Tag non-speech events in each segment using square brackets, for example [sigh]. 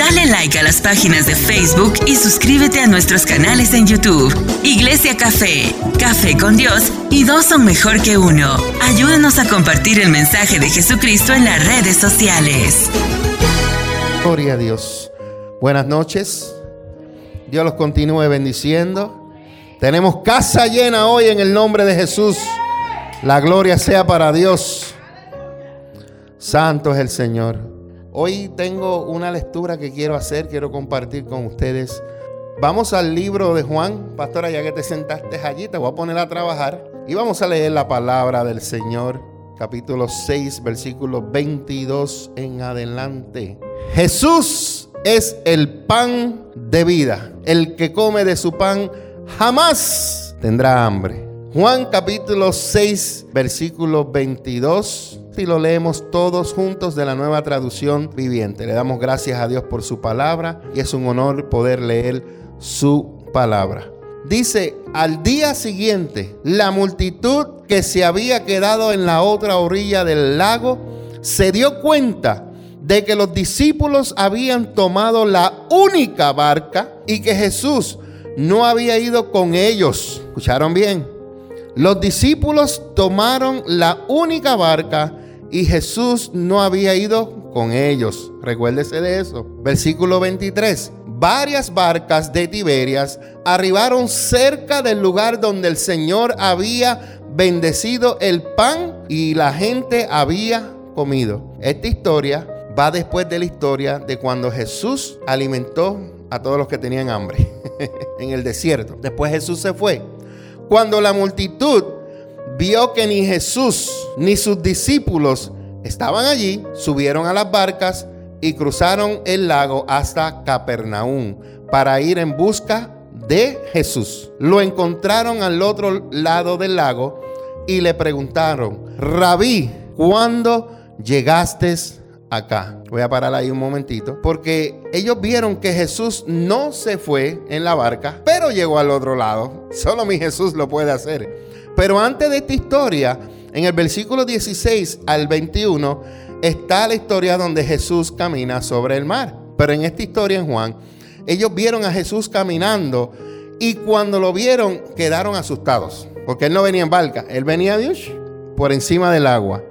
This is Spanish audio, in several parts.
Dale like a las páginas de Facebook y suscríbete a nuestros canales en YouTube. Iglesia Café, Café con Dios y dos son mejor que uno. Ayúdanos a compartir el mensaje de Jesucristo en las redes sociales. Gloria a Dios. Buenas noches. Dios los continúe bendiciendo. Tenemos casa llena hoy en el nombre de Jesús. La gloria sea para Dios. Santo es el Señor. Hoy tengo una lectura que quiero hacer, quiero compartir con ustedes. Vamos al libro de Juan. Pastora, ya que te sentaste allí, te voy a poner a trabajar. Y vamos a leer la palabra del Señor, capítulo 6, versículo 22 en adelante. Jesús es el pan de vida. El que come de su pan jamás tendrá hambre. Juan capítulo 6, versículo 22. Si lo leemos todos juntos de la nueva traducción viviente. Le damos gracias a Dios por su palabra y es un honor poder leer su palabra. Dice, al día siguiente, la multitud que se había quedado en la otra orilla del lago se dio cuenta de que los discípulos habían tomado la única barca y que Jesús no había ido con ellos. ¿Escucharon bien? Los discípulos tomaron la única barca y Jesús no había ido con ellos. Recuérdese de eso. Versículo 23. Varias barcas de Tiberias arribaron cerca del lugar donde el Señor había bendecido el pan y la gente había comido. Esta historia va después de la historia de cuando Jesús alimentó a todos los que tenían hambre [laughs] en el desierto. Después Jesús se fue. Cuando la multitud vio que ni Jesús ni sus discípulos estaban allí, subieron a las barcas y cruzaron el lago hasta Capernaum para ir en busca de Jesús. Lo encontraron al otro lado del lago y le preguntaron, Rabí, ¿cuándo llegaste acá. Voy a parar ahí un momentito. Porque ellos vieron que Jesús no se fue en la barca, pero llegó al otro lado. Solo mi Jesús lo puede hacer. Pero antes de esta historia, en el versículo 16 al 21, está la historia donde Jesús camina sobre el mar. Pero en esta historia en Juan, ellos vieron a Jesús caminando y cuando lo vieron quedaron asustados. Porque él no venía en barca, él venía Dios por encima del agua.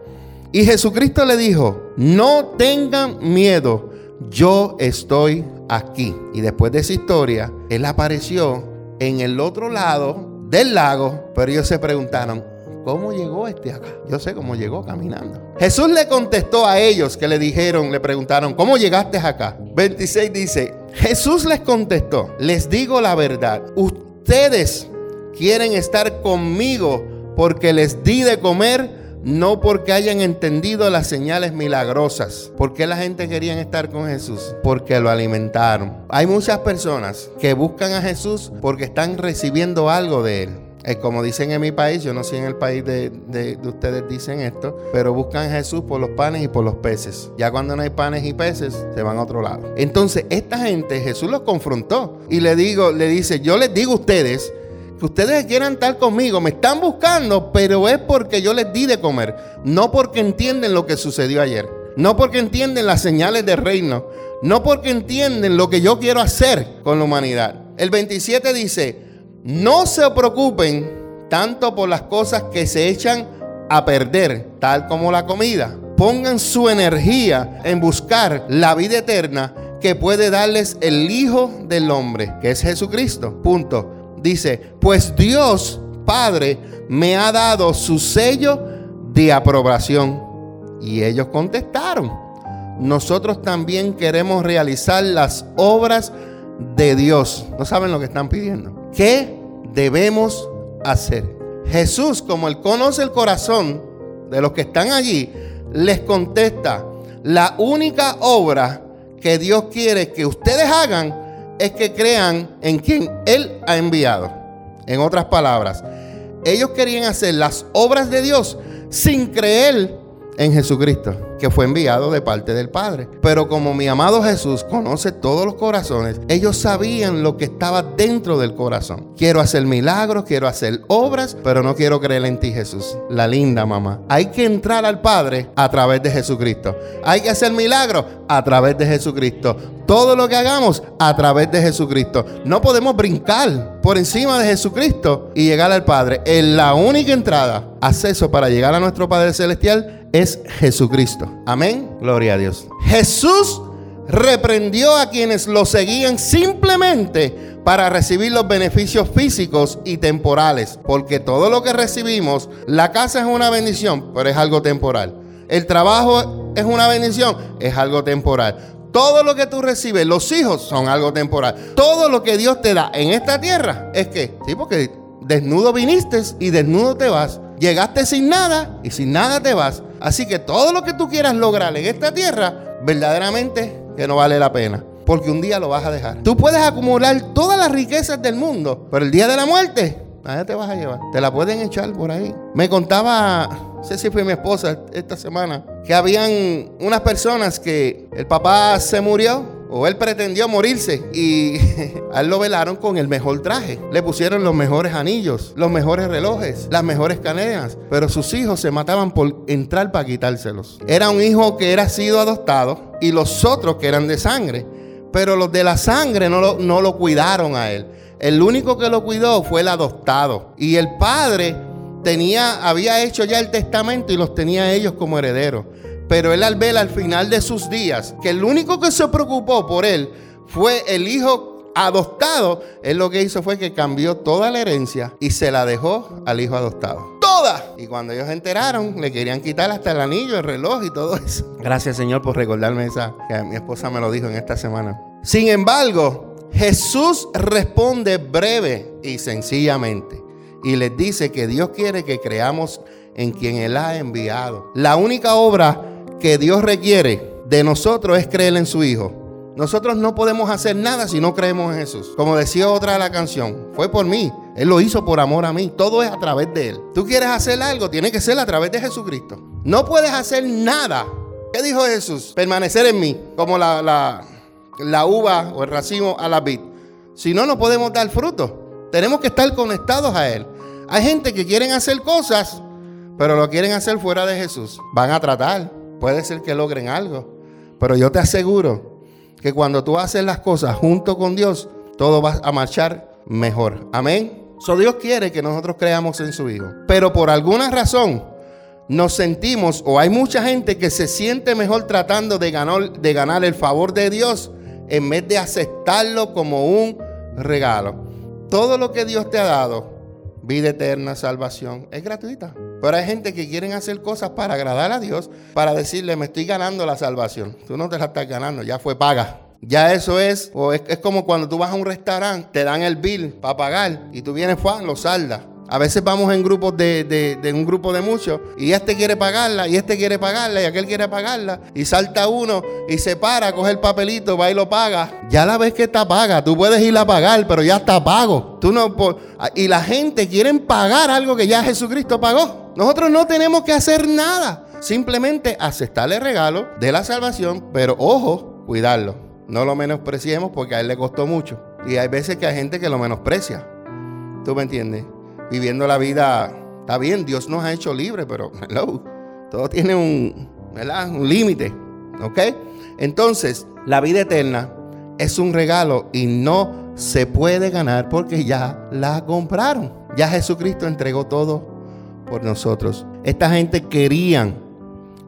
Y Jesucristo le dijo, no tengan miedo, yo estoy aquí. Y después de esa historia, Él apareció en el otro lado del lago, pero ellos se preguntaron, ¿cómo llegó este acá? Yo sé cómo llegó caminando. Jesús le contestó a ellos que le dijeron, le preguntaron, ¿cómo llegaste acá? 26 dice, Jesús les contestó, les digo la verdad, ustedes quieren estar conmigo porque les di de comer no porque hayan entendido las señales milagrosas. ¿Por qué la gente quería estar con Jesús? Porque lo alimentaron. Hay muchas personas que buscan a Jesús porque están recibiendo algo de Él. Es como dicen en mi país, yo no sé en el país de, de, ustedes dicen esto, pero buscan a Jesús por los panes y por los peces. Ya cuando no hay panes y peces, se van a otro lado. Entonces, esta gente, Jesús los confrontó y le digo, le dice, yo les digo a ustedes que ustedes quieran estar conmigo, me están buscando, pero es porque yo les di de comer, no porque entienden lo que sucedió ayer, no porque entienden las señales del reino, no porque entienden lo que yo quiero hacer con la humanidad. El 27 dice, no se preocupen tanto por las cosas que se echan a perder, tal como la comida. Pongan su energía en buscar la vida eterna que puede darles el Hijo del Hombre, que es Jesucristo. Punto dice, pues Dios Padre me ha dado su sello de aprobación. Y ellos contestaron, nosotros también queremos realizar las obras de Dios. No saben lo que están pidiendo. ¿Qué debemos hacer? Jesús, como él conoce el corazón de los que están allí, les contesta, la única obra que Dios quiere que ustedes hagan es que crean en quien Él ha enviado. En otras palabras, ellos querían hacer las obras de Dios sin creer en Jesucristo, que fue enviado de parte del Padre. Pero como mi amado Jesús conoce todos los corazones, ellos sabían lo que estaba dentro del corazón. Quiero hacer milagros, quiero hacer obras, pero no quiero creer en ti, Jesús. La linda mamá. Hay que entrar al Padre a través de Jesucristo. Hay que hacer milagros a través de Jesucristo. Todo lo que hagamos a través de Jesucristo. No podemos brincar por encima de Jesucristo y llegar al Padre. En la única entrada, acceso para llegar a nuestro Padre Celestial es Jesucristo. Amén. Gloria a Dios. Jesús reprendió a quienes lo seguían simplemente para recibir los beneficios físicos y temporales. Porque todo lo que recibimos, la casa es una bendición, pero es algo temporal. El trabajo es una bendición, es algo temporal. Todo lo que tú recibes, los hijos son algo temporal. Todo lo que Dios te da en esta tierra es que, sí, porque desnudo viniste y desnudo te vas. Llegaste sin nada y sin nada te vas. Así que todo lo que tú quieras lograr en esta tierra, verdaderamente que no vale la pena. Porque un día lo vas a dejar. Tú puedes acumular todas las riquezas del mundo, pero el día de la muerte, nadie te vas a llevar. Te la pueden echar por ahí. Me contaba, no sé si fue mi esposa esta semana, que habían unas personas que el papá se murió o él pretendió morirse y [laughs] a él lo velaron con el mejor traje. Le pusieron los mejores anillos, los mejores relojes, las mejores cadenas, pero sus hijos se mataban por entrar para quitárselos. Era un hijo que era sido adoptado y los otros que eran de sangre, pero los de la sangre no lo, no lo cuidaron a él. El único que lo cuidó fue el adoptado y el padre tenía había hecho ya el testamento y los tenía ellos como herederos. Pero él al ver al final de sus días que el único que se preocupó por él fue el hijo adoptado, él lo que hizo fue que cambió toda la herencia y se la dejó al hijo adoptado. Toda. Y cuando ellos se enteraron, le querían quitar hasta el anillo, el reloj y todo eso. Gracias Señor por recordarme esa, que mi esposa me lo dijo en esta semana. Sin embargo, Jesús responde breve y sencillamente y les dice que Dios quiere que creamos en quien Él ha enviado. La única obra que Dios requiere de nosotros es creer en su Hijo. Nosotros no podemos hacer nada si no creemos en Jesús. Como decía otra de la canción, fue por mí. Él lo hizo por amor a mí. Todo es a través de Él. Tú quieres hacer algo, tiene que ser a través de Jesucristo. No puedes hacer nada. ¿Qué dijo Jesús? Permanecer en mí, como la, la, la uva o el racimo a la vid. Si no, no podemos dar fruto. Tenemos que estar conectados a Él. Hay gente que quieren hacer cosas, pero lo quieren hacer fuera de Jesús. Van a tratar, Puede ser que logren algo. Pero yo te aseguro que cuando tú haces las cosas junto con Dios, todo va a marchar mejor. Amén. So Dios quiere que nosotros creamos en su Hijo. Pero por alguna razón nos sentimos, o hay mucha gente que se siente mejor tratando de ganar, de ganar el favor de Dios en vez de aceptarlo como un regalo. Todo lo que Dios te ha dado, vida eterna, salvación, es gratuita. Pero hay gente que quieren hacer cosas para agradar a Dios, para decirle, me estoy ganando la salvación. Tú no te la estás ganando, ya fue paga. Ya eso es, o es, como cuando tú vas a un restaurante, te dan el bill para pagar y tú vienes, Juan, lo saldas. A veces vamos en grupos de, un grupo de muchos y este quiere pagarla y este quiere pagarla y aquel quiere pagarla y salta uno y se para, coge el papelito, va y lo paga. Ya la vez que está paga, tú puedes ir a pagar, pero ya está pago. Tú no y la gente quiere pagar algo que ya Jesucristo pagó. Nosotros no tenemos que hacer nada, simplemente aceptarle el regalo de la salvación, pero ojo, cuidarlo. No lo menospreciemos porque a él le costó mucho. Y hay veces que hay gente que lo menosprecia. ¿Tú me entiendes? Viviendo la vida. Está bien, Dios nos ha hecho libres, pero hello, todo tiene un, un límite. ¿Ok? Entonces, la vida eterna es un regalo y no se puede ganar porque ya la compraron. Ya Jesucristo entregó todo por nosotros. Esta gente querían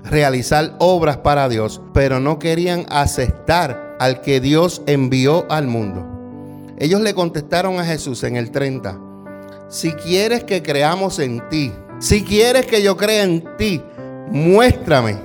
realizar obras para Dios, pero no querían aceptar al que Dios envió al mundo. Ellos le contestaron a Jesús en el 30, si quieres que creamos en ti, si quieres que yo crea en ti, muéstrame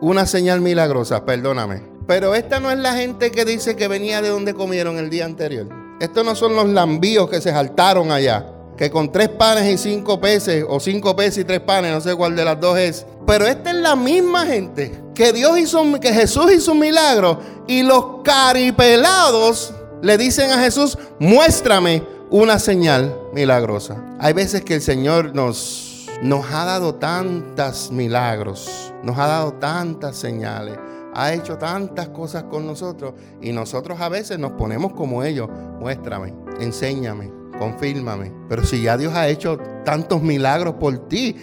una señal milagrosa, perdóname. Pero esta no es la gente que dice que venía de donde comieron el día anterior. Estos no son los lambíos que se saltaron allá, que con tres panes y cinco peces, o cinco peces y tres panes, no sé cuál de las dos es. Pero esta es la misma gente que Dios hizo, que Jesús hizo un milagro y los caripelados le dicen a Jesús, muéstrame una señal milagrosa. Hay veces que el Señor nos, nos ha dado tantos milagros, nos ha dado tantas señales, ha hecho tantas cosas con nosotros y nosotros a veces nos ponemos como ellos. Muéstrame, enséñame, confírmame. Pero si ya Dios ha hecho tantos milagros por ti,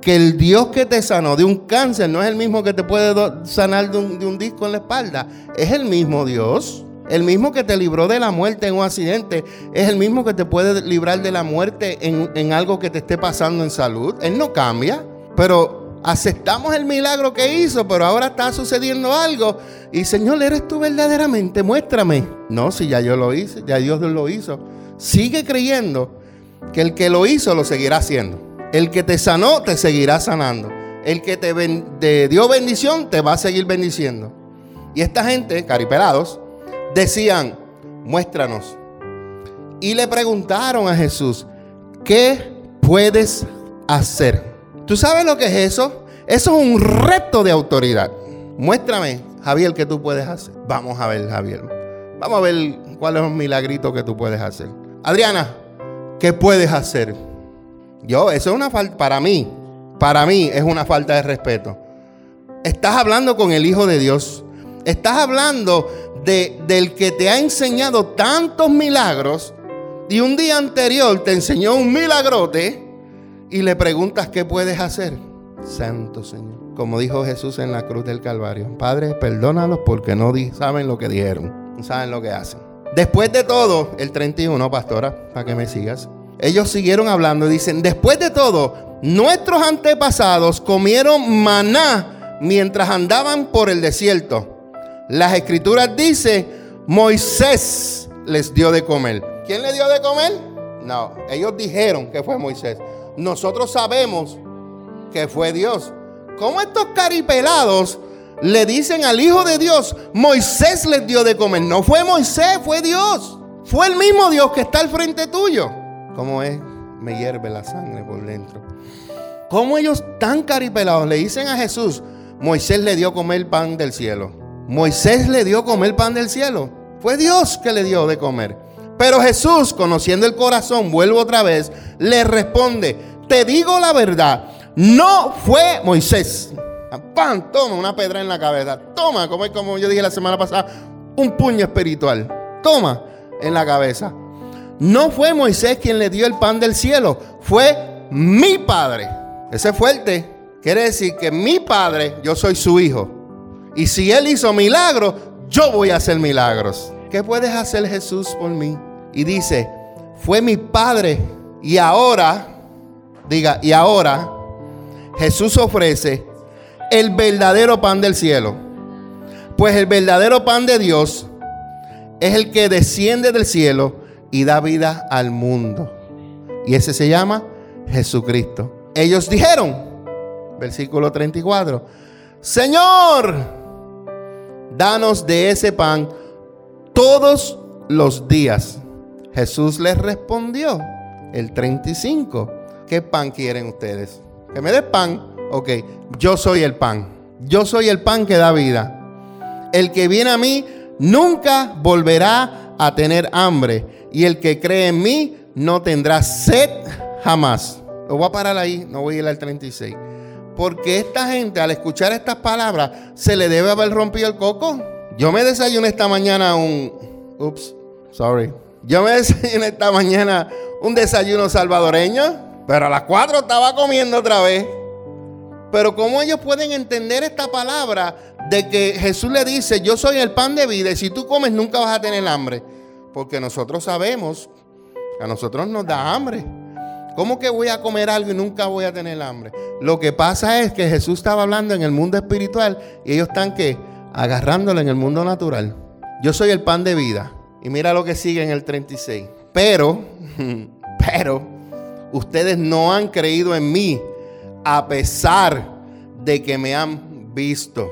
que el Dios que te sanó de un cáncer no es el mismo que te puede sanar de un, disco en la espalda, es el mismo Dios. El mismo que te libró de la muerte en un accidente es el mismo que te puede librar de la muerte en, algo que te esté pasando en salud. Él no cambia, pero aceptamos el milagro que hizo, pero ahora está sucediendo algo. Y Señor, ¿eres tú verdaderamente? Muéstrame. No, si ya yo lo hice, ya Dios lo hizo. Sigue creyendo que el que lo hizo lo seguirá haciendo. El que te sanó te seguirá sanando. El que te, dio bendición te va a seguir bendiciendo. Y esta gente, caripelados, decían, muéstranos. Y le preguntaron a Jesús, ¿qué puedes hacer? ¿Tú sabes lo que es eso? Eso es un reto de autoridad. Muéstrame, Javier, qué tú puedes hacer. Vamos a ver, Javier. Vamos a ver cuál es un milagrito que tú puedes hacer. Adriana, ¿qué puedes hacer? Yo, eso es una falta, para mí, para mí es una falta de respeto. Estás hablando con el Hijo de Dios. Estás hablando de, del que te ha enseñado tantos milagros y un día anterior te enseñó un milagrote y le preguntas qué puedes hacer. Santo Señor. Como dijo Jesús en la cruz del Calvario. Padre, perdónalos porque no saben lo que dijeron. No saben lo que hacen. Después de todo, el 31, pastora, para que me sigas ellos siguieron hablando y dicen, después de todo, nuestros antepasados comieron maná mientras andaban por el desierto. Las escrituras dicen, Moisés les dio de comer. ¿Quién le dio de comer? No, ellos dijeron que fue Moisés. Nosotros sabemos que fue Dios. ¿Cómo estos caripelados le dicen al Hijo de Dios, Moisés les dio de comer? No fue Moisés, fue Dios. Fue el mismo Dios que está al frente tuyo. ¿Cómo es? Me hierve la sangre por dentro. ¿Cómo ellos tan caripelados le dicen a Jesús, Moisés le dio comer pan del cielo? Moisés le dio comer pan del cielo. Fue Dios que le dio de comer. Pero Jesús, conociendo el corazón, vuelvo otra vez, le responde, te digo la verdad, no fue Moisés. Pan, toma una pedra en la cabeza. Toma, como, como yo dije la semana pasada, un puño espiritual. Toma en la cabeza. No fue Moisés quien le dio el pan del cielo, fue mi padre. Ese es fuerte. Quiere decir que mi padre, yo soy su hijo. Y si él hizo milagros, yo voy a hacer milagros. ¿Qué puedes hacer Jesús por mí? Y dice, fue mi padre. Y ahora, diga, y ahora Jesús ofrece el verdadero pan del cielo. Pues el verdadero pan de Dios es el que desciende del cielo y da vida al mundo. Y ese se llama Jesucristo. Ellos dijeron, versículo 34, Señor, danos de ese pan todos los días. Jesús les respondió, el 35, ¿qué pan quieren ustedes? Que me dé pan. Ok, yo soy el pan. Yo soy el pan que da vida. El que viene a mí nunca volverá a tener hambre y el que cree en mí no tendrá sed jamás. Lo voy a parar ahí, no voy a ir al 36. Porque esta gente al escuchar estas palabras se le debe haber rompido el coco. Yo me desayuné esta mañana un... Ups, sorry. Yo me [laughs] desayuné esta mañana un desayuno salvadoreño, pero a las 4 estaba comiendo otra vez. Pero ¿cómo ellos pueden entender esta palabra de que Jesús le dice, yo soy el pan de vida y si tú comes nunca vas a tener hambre? Porque nosotros sabemos que a nosotros nos da hambre. ¿Cómo que voy a comer algo y nunca voy a tener hambre? Lo que pasa es que Jesús estaba hablando en el mundo espiritual y ellos están que agarrándolo en el mundo natural. Yo soy el pan de vida. Y mira lo que sigue en el 36. Pero, [laughs] pero, ustedes no han creído en mí a pesar de que me han visto.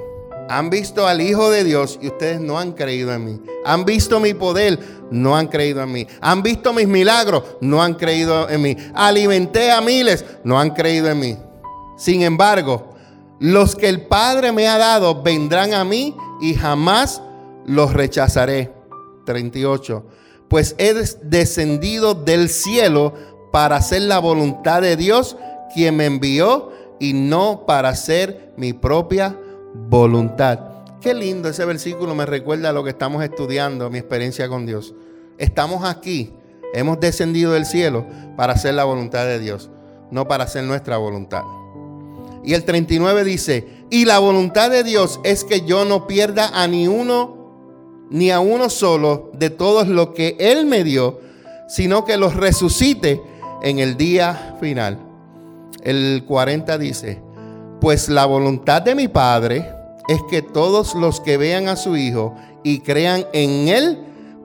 Han visto al Hijo de Dios y ustedes no han creído en mí. Han visto mi poder, no han creído en mí. Han visto mis milagros, no han creído en mí. Alimenté a miles, no han creído en mí. Sin embargo, los que el Padre me ha dado vendrán a mí y jamás los rechazaré. 38. Pues he descendido del cielo para hacer la voluntad de Dios quien me envió y no para hacer mi propia voluntad. Qué lindo ese versículo me recuerda lo que estamos estudiando, mi experiencia con Dios. Estamos aquí, hemos descendido del cielo para hacer la voluntad de Dios, no para hacer nuestra voluntad. Y el 39 dice, y la voluntad de Dios es que yo no pierda a ni uno, ni a uno solo de todos los que Él me dio, sino que los resucite en el día final. El 40 dice, pues la voluntad de mi Padre es que todos los que vean a su Hijo y crean en Él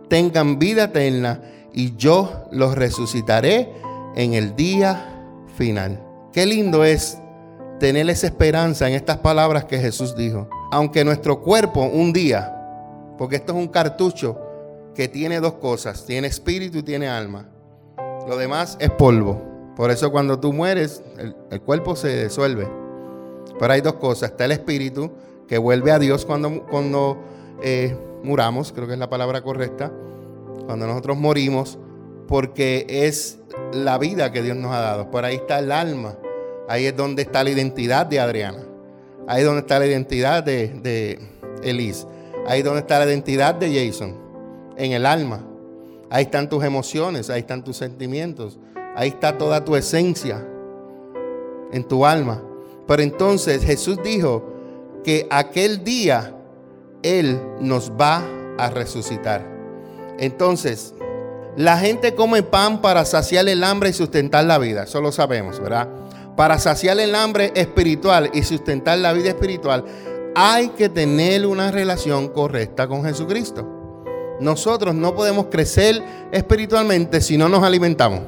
tengan vida eterna y yo los resucitaré en el día final. Qué lindo es tener esa esperanza en estas palabras que Jesús dijo. Aunque nuestro cuerpo un día, porque esto es un cartucho que tiene dos cosas, tiene espíritu y tiene alma. Lo demás es polvo. Por eso cuando tú mueres, el, cuerpo se disuelve. Pero hay dos cosas. Está el espíritu que vuelve a Dios cuando, cuando eh, muramos, creo que es la palabra correcta. Cuando nosotros morimos, porque es la vida que Dios nos ha dado. Por ahí está el alma. Ahí es donde está la identidad de Adriana. Ahí es donde está la identidad de, de Elise. Ahí es donde está la identidad de Jason. En el alma. Ahí están tus emociones, ahí están tus sentimientos, ahí está toda tu esencia en tu alma. Pero entonces Jesús dijo que aquel día Él nos va a resucitar. Entonces, la gente come pan para saciar el hambre y sustentar la vida, eso lo sabemos, ¿verdad? Para saciar el hambre espiritual y sustentar la vida espiritual, hay que tener una relación correcta con Jesucristo. Nosotros no podemos crecer espiritualmente si no nos alimentamos.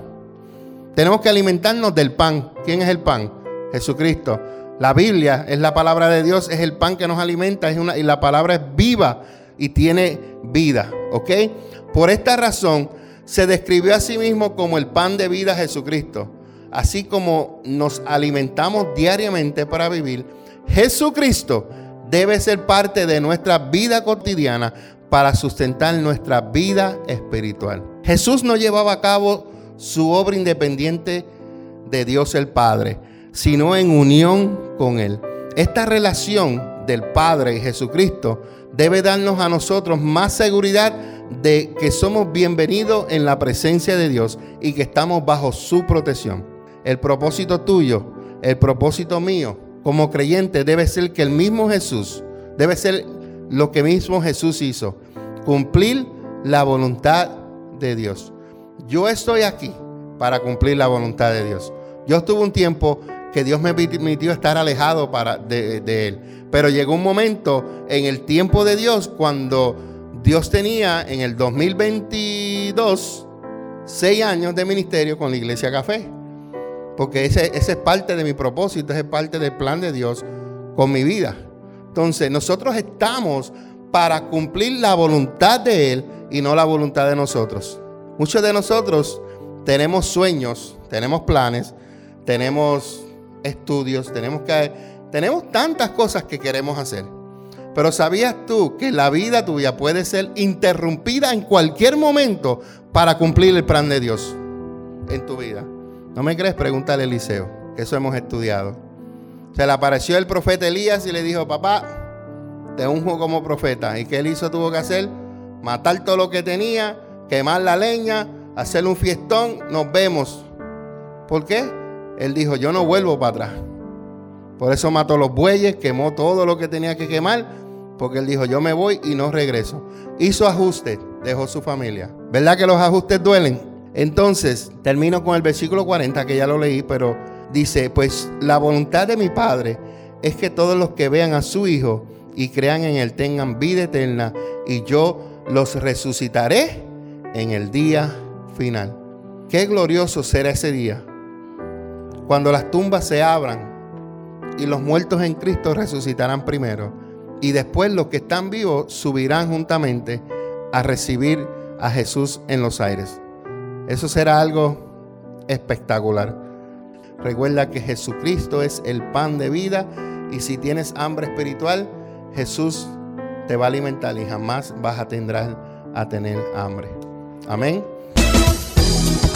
Tenemos que alimentarnos del pan. ¿Quién es el pan? Jesucristo. La Biblia es la palabra de Dios, es el pan que nos alimenta es una, y la palabra es viva y tiene vida. ¿Ok? Por esta razón se describió a sí mismo como el pan de vida Jesucristo. Así como nos alimentamos diariamente para vivir, Jesucristo debe ser parte de nuestra vida cotidiana para sustentar nuestra vida espiritual. Jesús no llevaba a cabo su obra independiente de Dios el Padre, sino en unión con Él. Esta relación del Padre y Jesucristo debe darnos a nosotros más seguridad de que somos bienvenidos en la presencia de Dios y que estamos bajo su protección. El propósito tuyo, el propósito mío como creyente debe ser que el mismo Jesús, debe ser lo que mismo Jesús hizo, cumplir la voluntad de Dios. Yo estoy aquí para cumplir la voluntad de Dios. Yo estuve un tiempo que Dios me permitió estar alejado para, de, Él. Pero llegó un momento en el tiempo de Dios cuando Dios tenía en el 2022 seis años de ministerio con la Iglesia Café. Porque ese, ese, es parte de mi propósito, ese es parte del plan de Dios con mi vida. Entonces, nosotros estamos para cumplir la voluntad de Él y no la voluntad de nosotros. Muchos de nosotros tenemos sueños, tenemos planes, tenemos estudios, tenemos que tenemos tantas cosas que queremos hacer. Pero ¿sabías tú que la vida tuya puede ser interrumpida en cualquier momento para cumplir el plan de Dios en tu vida? ¿No me crees? Pregúntale a Eliseo, que eso hemos estudiado. Se le apareció el profeta Elías y le dijo, papá, te unjo como profeta. ¿Y qué él hizo? Tuvo que hacer matar todo lo que tenía, quemar la leña, hacer un fiestón, nos vemos. ¿Por qué? Él dijo, yo no vuelvo para atrás. Por eso mató los bueyes, quemó todo lo que tenía que quemar, porque él dijo, yo me voy y no regreso. Hizo ajustes, dejó su familia. ¿Verdad que los ajustes duelen? Entonces, termino con el versículo 40, que ya lo leí, pero dice, pues la voluntad de mi Padre es que todos los que vean a su Hijo y crean en Él tengan vida eterna y yo los resucitaré en el día final. Qué glorioso será ese día cuando las tumbas se abran y los muertos en Cristo resucitarán primero y después los que están vivos subirán juntamente a recibir a Jesús en los aires. Eso será algo espectacular. Recuerda que Jesucristo es el pan de vida y si tienes hambre espiritual, Jesús te va a alimentar y jamás vas a tener, a tener hambre. Amén.